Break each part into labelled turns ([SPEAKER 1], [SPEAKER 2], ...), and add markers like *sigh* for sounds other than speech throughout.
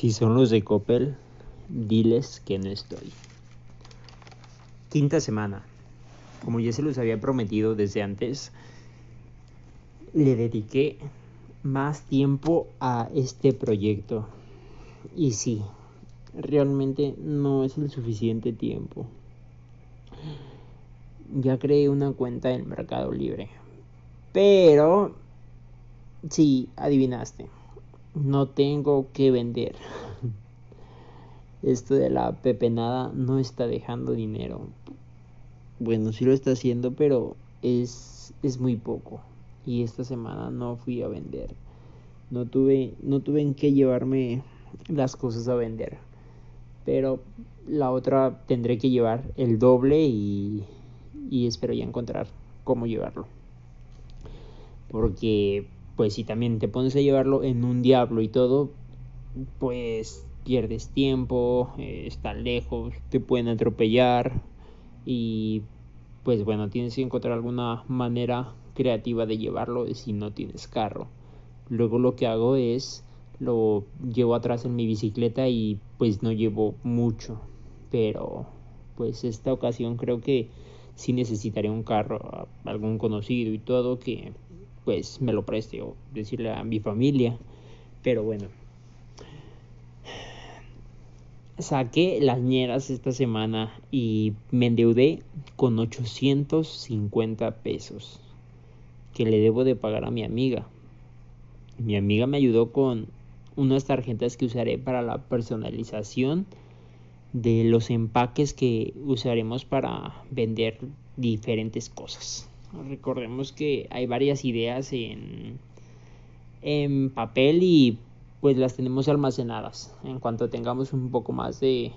[SPEAKER 1] Si son los de Coppel, diles que no estoy. Quinta semana. Como ya se los había prometido desde antes, le dediqué más tiempo a este proyecto. Y sí, realmente no es el suficiente tiempo. Ya creé una cuenta en Mercado Libre. Pero, sí, adivinaste no tengo que vender. Esto de la pepenada no está dejando dinero. Bueno, sí lo está haciendo, pero es, es muy poco. Y esta semana no fui a vender. No tuve, no tuve en qué llevarme las cosas a vender. Pero la otra tendré que llevar el doble y, y espero ya encontrar cómo llevarlo. Porque pues si también te pones a llevarlo en un diablo y todo, pues pierdes tiempo, eh, está lejos, te pueden atropellar y pues bueno, tienes que encontrar alguna manera creativa de llevarlo si no tienes carro. Luego lo que hago es lo llevo atrás en mi bicicleta y pues no llevo mucho, pero pues esta ocasión creo que sí necesitaré un carro, algún conocido y todo que pues me lo preste o decirle a mi familia. Pero bueno. Saqué las ñeras esta semana y me endeudé con 850 pesos que le debo de pagar a mi amiga. Mi amiga me ayudó con unas tarjetas que usaré para la personalización de los empaques que usaremos para vender diferentes cosas. Recordemos que hay varias ideas en, en papel y pues las tenemos almacenadas. En cuanto tengamos un poco más de,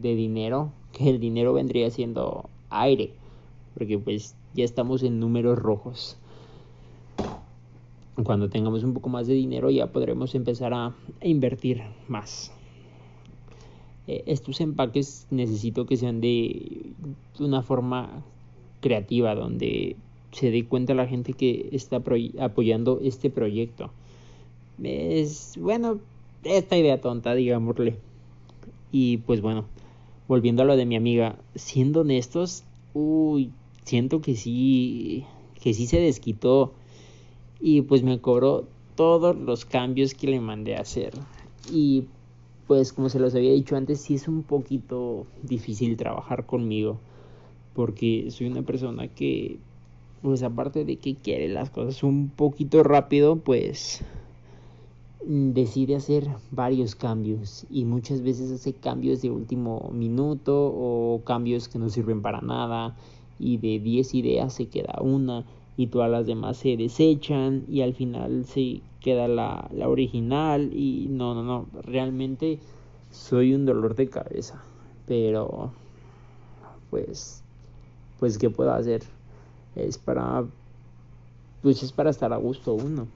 [SPEAKER 1] de dinero, que el dinero vendría siendo aire, porque pues ya estamos en números rojos. Cuando tengamos un poco más de dinero ya podremos empezar a, invertir más. Eh, estos empaques necesito que sean de una forma creativa, donde se dé cuenta la gente que está apoyando este proyecto. Es, bueno, esta idea tonta, digámosle. Y pues bueno, volviendo a lo de mi amiga, siendo honestos, uy, siento que sí, que sí se desquitó y pues me cobró todos los cambios que le mandé a hacer. Y pues como se los había dicho antes, sí es un poquito difícil trabajar conmigo porque soy una persona que pues aparte de que quiere las cosas un poquito rápido, pues mm, decide hacer varios cambios. Y muchas veces hace cambios de último minuto o cambios que no sirven para nada. Y de 10 ideas se queda una y todas las demás se desechan y al final se queda la, la original. Y no, no, no, realmente soy un dolor de cabeza, pero pues, pues, ¿qué puedo hacer? Es para pues es para estar a gusto uno.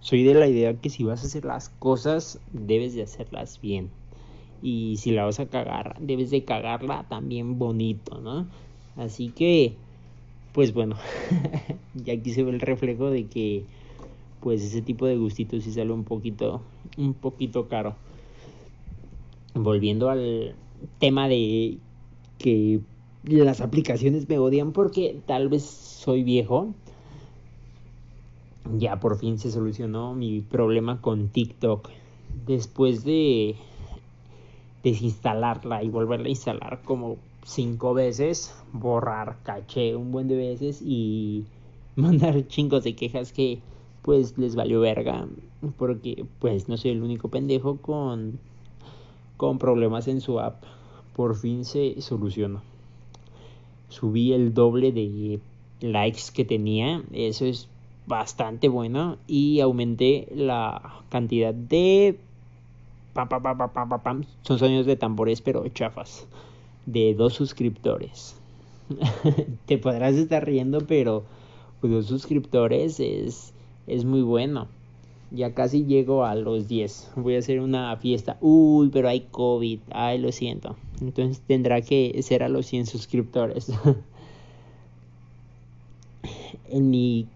[SPEAKER 1] Soy de la idea que si vas a hacer las cosas debes de hacerlas bien. Y si la vas a cagar, debes de cagarla también bonito, ¿no? Así que pues bueno, *laughs* ya aquí se ve el reflejo de que pues ese tipo de gustitos sí sale un poquito un poquito caro. Volviendo al tema de que las aplicaciones me odian porque tal vez soy viejo. Ya por fin se solucionó mi problema con TikTok. Después de desinstalarla y volverla a instalar como cinco veces, borrar caché un buen de veces y *laughs* mandar chingos de quejas que pues les valió verga porque pues no soy el único pendejo con con problemas en su app. Por fin se solucionó subí el doble de likes que tenía. Eso es bastante bueno. Y aumenté la cantidad de... Son sonidos de tambores, pero chafas. De dos suscriptores. *laughs* Te podrás estar riendo, pero pues, dos suscriptores es, es muy bueno. Ya casi llego a los 10. Voy a hacer una fiesta. Uy, pero hay COVID. Ay, lo siento. Entonces tendrá que ser a los 100 suscriptores. *laughs* en mi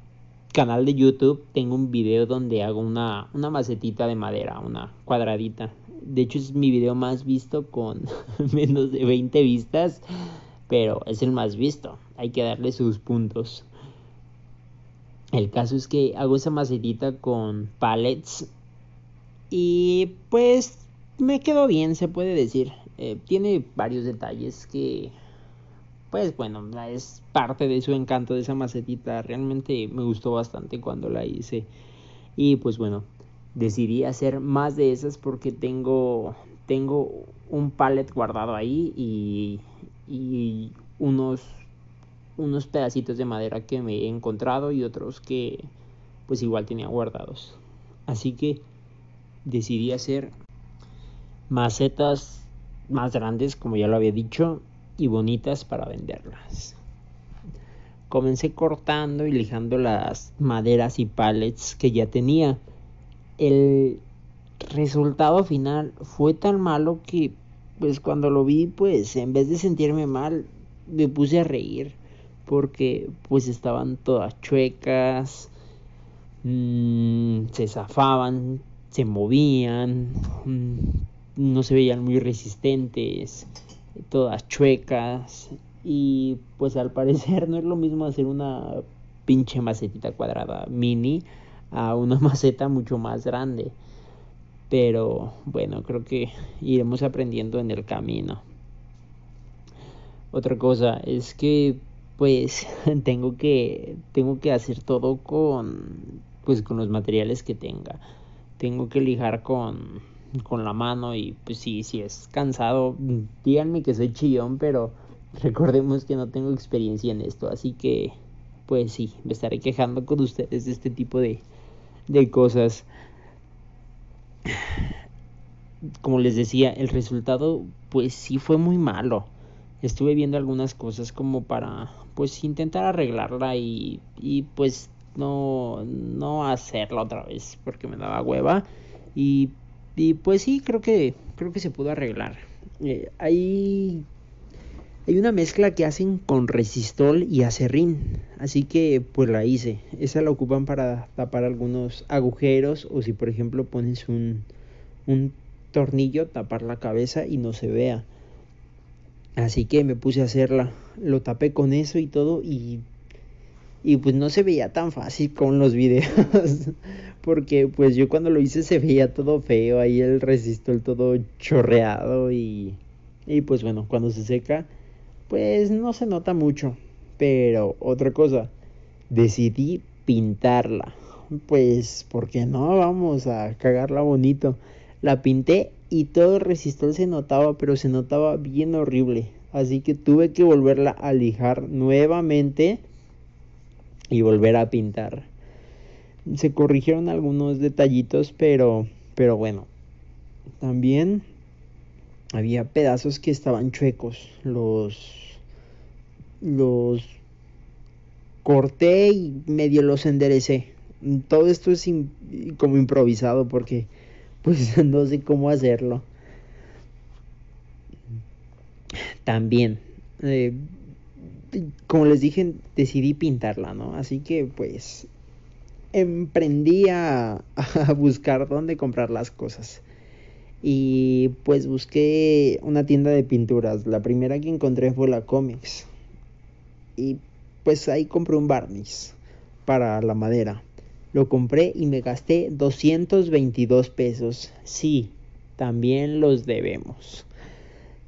[SPEAKER 1] canal de YouTube tengo un video donde hago una, una macetita de madera, una cuadradita. De hecho es mi video más visto con *laughs* menos de 20 vistas, pero es el más visto. Hay que darle sus puntos. El caso es que hago esa macetita con pallets y pues me quedó bien, se puede decir. Eh, tiene varios detalles que pues bueno, es parte de su encanto de esa macetita. Realmente me gustó bastante cuando la hice. Y pues bueno, decidí hacer más de esas porque tengo, tengo un pallet guardado ahí y, y unos, unos pedacitos de madera que me he encontrado y otros que pues igual tenía guardados. Así que decidí hacer macetas más grandes, como ya lo había dicho, y bonitas para venderlas. Comencé cortando y lijando las maderas y pallets que ya tenía. El resultado final fue tan malo que pues cuando lo vi pues en vez de sentirme mal me puse a reír porque pues estaban todas chuecas, mmm, se zafaban, se movían, mmm, no se veían muy resistentes todas chuecas y pues al parecer *laughs* no es lo mismo hacer una pinche macetita cuadrada mini a una *laughs* maceta mucho más grande. Pero bueno, creo que iremos aprendiendo en el camino. Otra cosa es que pues *laughs* tengo que tengo que hacer todo con pues con los materiales que tenga. Tengo que lijar con con la mano y pues sí, si es cansado, díganme que soy chillón, pero *laughs* recordemos que no tengo experiencia en esto, así que pues sí, me estaré quejando con ustedes de este tipo de, de cosas. *sighs* Como les decía, el resultado pues sí fue muy malo. Estuve viendo algunas cosas como para pues intentar arreglarla y, y pues no, no hacerla otra vez porque me daba hueva y y pues sí, creo que, creo que se pudo arreglar. Eh, hay, hay una mezcla que hacen con resistol y acerrín. Así que pues la hice. Esa la ocupan para tapar algunos agujeros o si por ejemplo pones un, un tornillo, tapar la cabeza y no se vea. Así que me puse a hacerla. Lo tapé con eso y todo y y pues no se veía tan fácil con los videos *laughs* porque pues yo cuando lo hice se veía todo feo ahí el resistol todo chorreado y y pues bueno cuando se seca pues no se nota mucho pero otra cosa decidí pintarla pues porque no vamos a cagarla bonito la pinté y todo el resistol se notaba pero se notaba bien horrible así que tuve que volverla a lijar nuevamente y volver a pintar. Se corrigieron algunos detallitos, pero, pero bueno. También había pedazos que estaban chuecos. Los, los corté y medio los enderecé. Todo esto es como improvisado porque pues *laughs* no sé cómo hacerlo. También eh, como les dije, decidí pintarla, ¿no? Así que pues emprendí *laughs* a, buscar dónde comprar las cosas. Y pues busqué una tienda de pinturas. La primera que encontré fue la Comics. Y pues ahí compré un barniz para la madera. Lo compré y me gasté 222 pesos. Sí, también los debemos.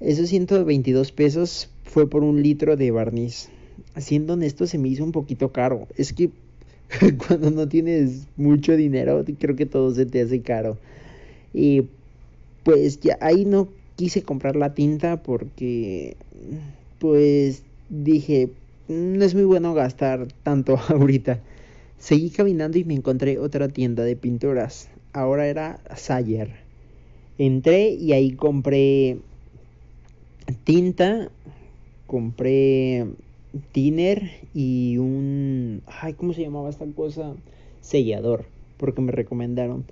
[SPEAKER 1] Esos 122 pesos fue por un litro de barniz. Siendo honesto, se me hizo un poquito caro. Es que *laughs* cuando no tienes mucho dinero, creo que todo se te hace caro. Y pues ya ahí no quise comprar la tinta porque pues dije, no es muy bueno gastar tanto *laughs* ahorita. Seguí caminando y me encontré otra tienda de pinturas. Ahora era Sayer. Entré y ahí compré tinta, compré tiner y un... Ay, ¿cómo se llamaba esta cosa? Sellador, porque me recomendaron.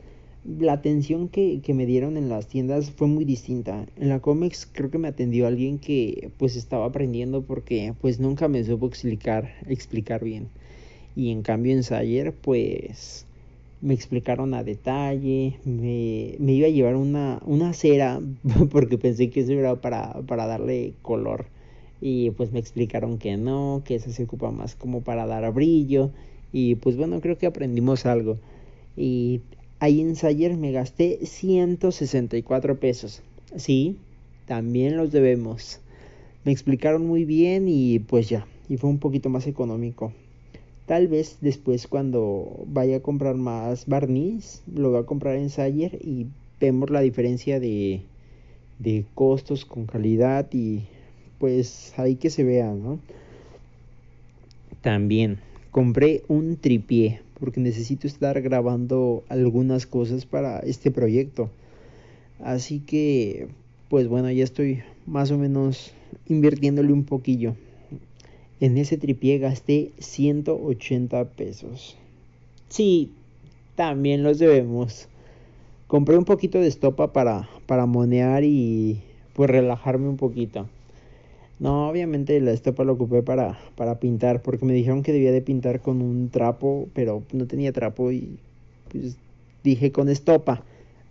[SPEAKER 1] La atención que, que, me dieron en las tiendas fue muy distinta. En la Comex creo que me atendió alguien que pues estaba aprendiendo porque pues nunca me supo explicar, explicar bien. Y en cambio en Sayer pues me explicaron a detalle, me, me iba a llevar una, una cera *laughs* porque pensé que eso era para, para darle color y pues me explicaron que no, que eso se ocupa más como para dar brillo y pues bueno, creo que aprendimos algo. Y ahí en Sayer me gasté 164 pesos. Sí, también los debemos. Me explicaron muy bien y pues ya, y fue un poquito más económico. Tal vez después cuando vaya a comprar más barniz, lo voy a comprar en Sayer y vemos la diferencia de, de costos con calidad y pues ahí que se vea, ¿no? También compré un tripié porque necesito estar grabando algunas cosas para este proyecto. Así que, pues bueno, ya estoy más o menos invirtiéndole un poquillo. En ese tripié gasté 180 pesos. Sí, también los debemos. Compré un poquito de estopa para, para monear y pues relajarme un poquito. No, obviamente la estopa la ocupé para, para pintar, porque me dijeron que debía de pintar con un trapo, pero no tenía trapo y pues dije con estopa.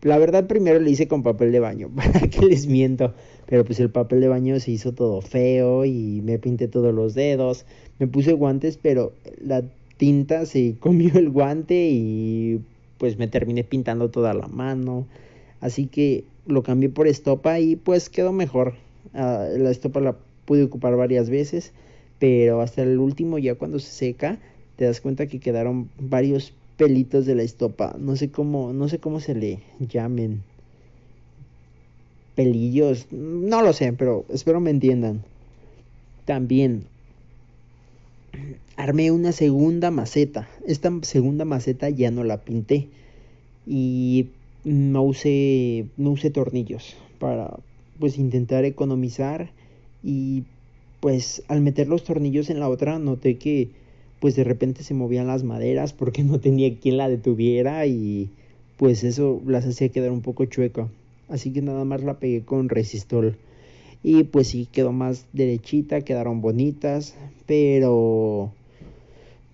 [SPEAKER 1] La verdad primero le hice con papel de baño, *laughs* para que les miento. Pero pues el papel de baño se hizo todo feo y me pinté todos los dedos. Me puse guantes, pero la tinta se comió el guante y pues me terminé pintando toda la mano. Así que lo cambié por estopa y pues quedó mejor. Ah, la estopa la pude ocupar varias veces, pero hasta el último ya cuando se seca te das cuenta que quedaron varios pelitos de la estopa. No sé cómo, no sé cómo se le llamen. Pelillos, no lo sé, pero espero me entiendan. También armé una segunda maceta. Esta segunda maceta ya no la pinté y no usé no usé tornillos para pues intentar economizar y pues al meter los tornillos en la otra noté que pues de repente se movían las maderas porque *laughs* no tenía quien la detuviera y pues eso las hacía quedar un poco chueca. Así que nada más la pegué con resistol. Y pues sí, quedó más derechita, quedaron bonitas, pero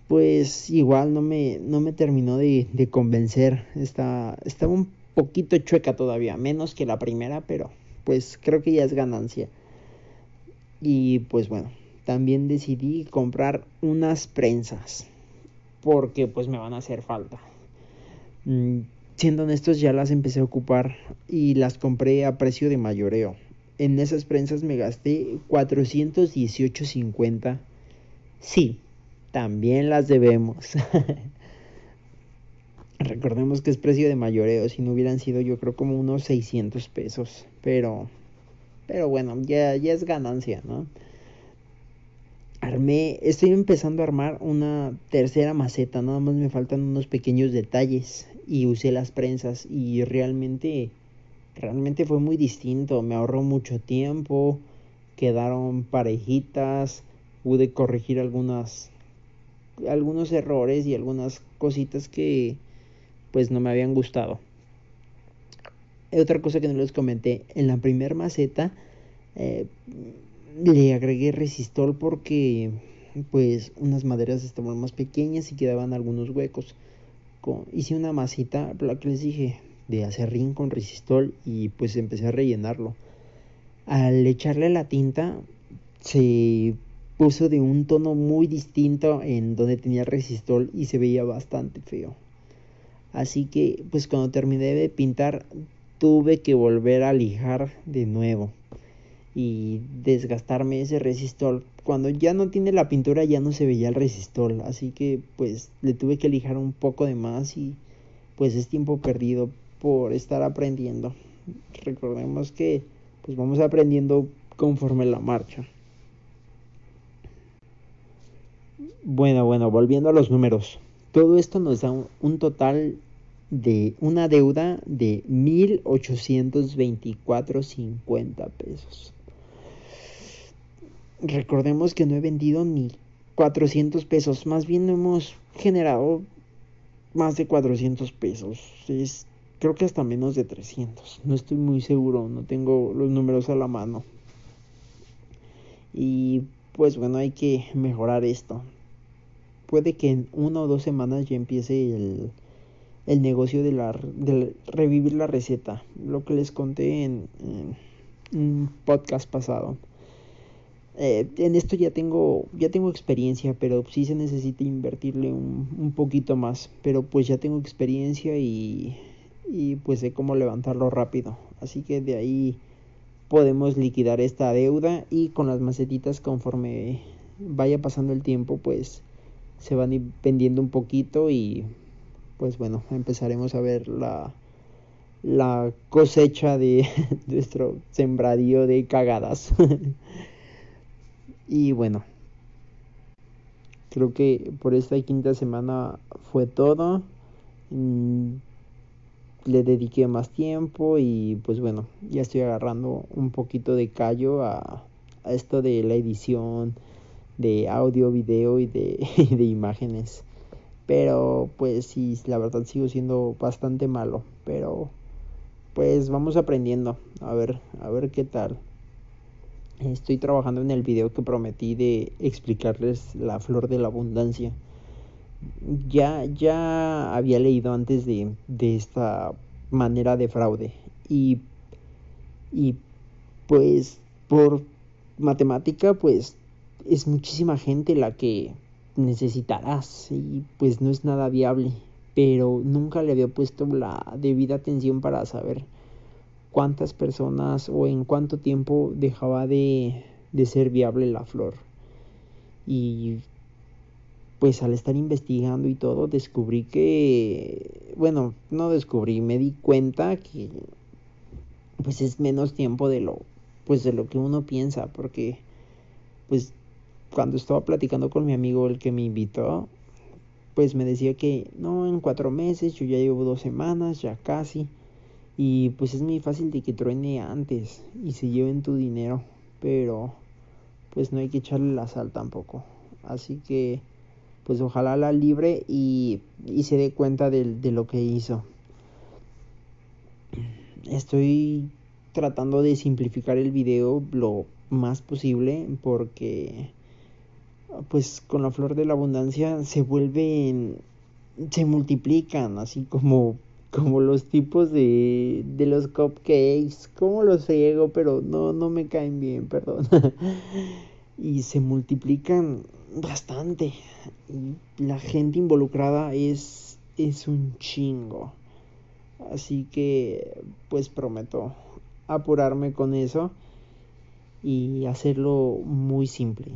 [SPEAKER 1] pues igual no me, no me terminó de, de convencer. Está, estaba un poquito chueca todavía, menos que la primera, pero pues creo que ya es ganancia. Y pues bueno, también decidí comprar unas prensas porque pues me van a hacer falta. Mm, siendo honestos ya las empecé a ocupar y las compré a precio de mayoreo. En esas prensas me gasté 418.50. Sí, también las debemos. *laughs* Recordemos que es precio de mayoreo, si no hubieran sido yo creo como unos 600 pesos, pero pero bueno, ya, ya es ganancia, ¿no? Armé, estoy empezando a armar una tercera maceta, nada más me faltan unos pequeños detalles y usé las prensas y realmente, realmente fue muy distinto, me ahorró mucho tiempo, quedaron parejitas, pude corregir algunas, algunos errores y algunas cositas que pues no me habían gustado. Otra cosa que no les comenté, en la primera maceta eh, le agregué resistol porque pues unas maderas estaban más pequeñas y quedaban algunos huecos. hice una masita, la que les dije, de acerrín con resistol y pues empecé a rellenarlo. Al echarle la tinta se puso de un tono muy distinto en donde tenía resistol y se veía bastante feo. Así que pues cuando terminé de pintar tuve que volver a lijar de nuevo y desgastarme ese resistol. Cuando ya no tiene la pintura ya no se veía el resistol, así que pues le tuve que lijar un poco de más y pues es tiempo perdido por estar aprendiendo. Recordemos que pues vamos aprendiendo conforme la marcha. Bueno, bueno, volviendo a los números. Todo esto nos da un total de una deuda de 1824.50 pesos. Recordemos que no he vendido ni 400 pesos, más bien hemos generado más de 400 pesos. Es, creo que hasta menos de 300. No estoy muy seguro, no tengo los números a la mano. Y pues bueno, hay que mejorar esto. Puede que en una o dos semanas ya empiece el, el negocio de, la, de revivir la receta, lo que les conté en, un podcast pasado. Eh, en esto ya tengo, ya tengo experiencia, pero sí se necesita invertirle un, un poquito más. Pero pues ya tengo experiencia y, y pues sé cómo levantarlo rápido. Así que de ahí podemos liquidar esta deuda y con las macetitas conforme vaya pasando el tiempo pues se van vendiendo un poquito y pues bueno empezaremos a ver la, la cosecha de *laughs* nuestro sembradío de cagadas *laughs* y bueno creo que por esta quinta semana fue todo mm, le dediqué más tiempo y pues bueno, ya estoy agarrando un poquito de callo a, esto de la edición de audio, video y de, *laughs* de imágenes. Pero pues sí, la verdad sigo siendo bastante malo, pero pues vamos aprendiendo, a ver, a ver qué tal. Estoy trabajando en el video que prometí de explicarles la flor de la abundancia ya, ya había leído antes de, de esta manera de fraude. Y, y pues por matemática, pues es muchísima gente la que necesitarás y pues no es nada viable. Pero nunca le había puesto la debida atención para saber cuántas personas o en cuánto tiempo dejaba de, de ser viable la flor. Y pues al estar investigando y todo, descubrí que, bueno, no descubrí, me di cuenta que pues es menos tiempo de lo, pues de lo que uno piensa, porque pues cuando estaba platicando con mi amigo, el que me invitó, pues me decía que no, en cuatro meses, yo ya llevo dos semanas, ya casi, y pues es muy fácil de que truene antes y se lleven tu dinero, pero pues no hay que echarle la sal tampoco, así que pues ojalá la libre y, se dé cuenta de, de lo que hizo. Estoy tratando de simplificar el video lo más posible porque pues con la flor de la abundancia se vuelven se multiplican así como como los tipos de, de los cupcakes como los friego pero no no me caen bien *laughs* perdón y se multiplican bastante. La gente involucrada es, es un chingo. Así que pues prometo apurarme con eso y hacerlo muy simple.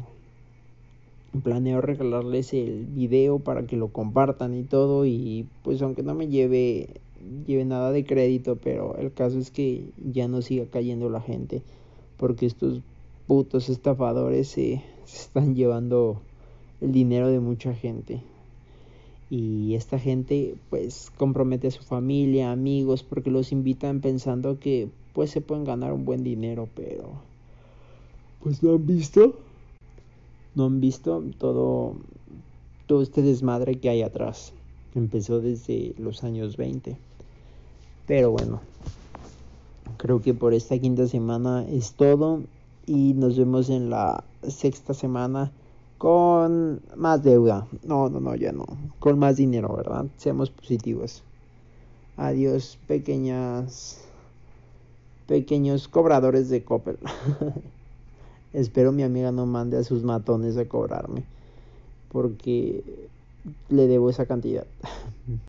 [SPEAKER 1] Planeo regalarles el video para que lo compartan y todo y pues aunque no me lleve lleve nada de crédito, pero el caso es que ya no siga cayendo la gente porque estos putos estafadores se, están llevando el dinero de mucha gente. Y esta gente pues compromete a su familia, amigos, porque los invitan pensando que pues se pueden ganar un buen dinero, pero pues no han visto. No han visto todo, todo este desmadre que hay atrás. Empezó desde los años 20. Pero bueno, creo que por esta quinta semana es todo y nos vemos en la sexta semana con más deuda. No, no, no, ya no. Con más dinero, ¿verdad? Seamos positivos. Adiós, pequeñas pequeños cobradores de Coppel. *laughs* Espero mi amiga no mande a sus matones a cobrarme porque le debo esa cantidad. *laughs*